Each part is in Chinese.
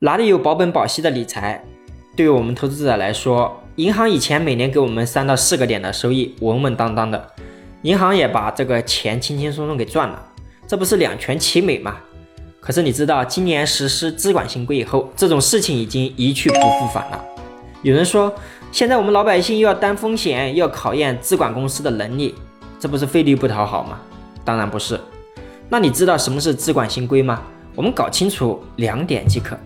哪里有保本保息的理财？对于我们投资者来说，银行以前每年给我们三到四个点的收益，稳稳当当的，银行也把这个钱轻轻松松给赚了，这不是两全其美吗？可是你知道，今年实施资管新规以后，这种事情已经一去不复返了。有人说，现在我们老百姓又要担风险，又要考验资管公司的能力，这不是费力不讨好吗？当然不是。那你知道什么是资管新规吗？我们搞清楚两点即可。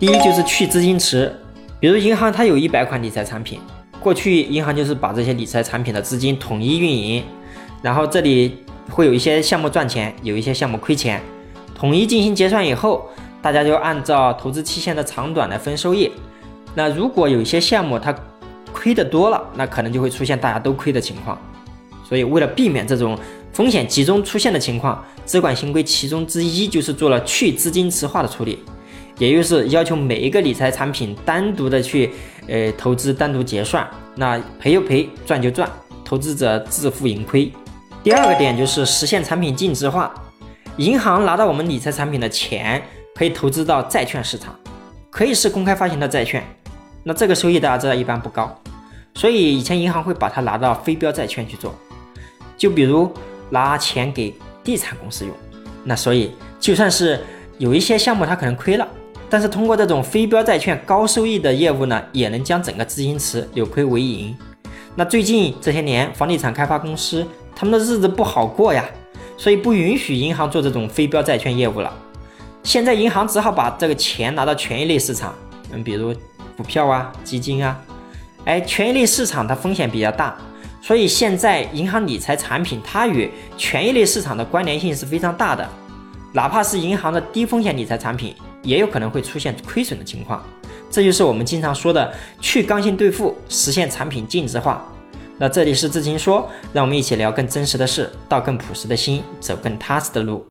第一就是去资金池。比如银行它有一百款理财产品，过去银行就是把这些理财产品的资金统一运营，然后这里会有一些项目赚钱，有一些项目亏钱，统一进行结算以后，大家就按照投资期限的长短来分收益。那如果有一些项目它亏的多了，那可能就会出现大家都亏的情况。所以为了避免这种风险集中出现的情况，资管新规其中之一就是做了去资金池化的处理。也就是要求每一个理财产品单独的去，呃，投资单独结算，那赔就赔，赚就赚，投资者自负盈亏。第二个点就是实现产品净值化，银行拿到我们理财产品的钱，可以投资到债券市场，可以是公开发行的债券，那这个收益大家知道一般不高，所以以前银行会把它拿到非标债券去做，就比如拿钱给地产公司用，那所以就算是有一些项目它可能亏了。但是通过这种非标债券高收益的业务呢，也能将整个资金池扭亏为盈。那最近这些年，房地产开发公司他们的日子不好过呀，所以不允许银行做这种非标债券业务了。现在银行只好把这个钱拿到权益类市场，嗯，比如股票啊、基金啊。哎，权益类市场它风险比较大，所以现在银行理财产品它与权益类市场的关联性是非常大的，哪怕是银行的低风险理财产品。也有可能会出现亏损的情况，这就是我们经常说的去刚性兑付，实现产品净值化。那这里是志清说，让我们一起聊更真实的事，道更朴实的心，走更踏实的路。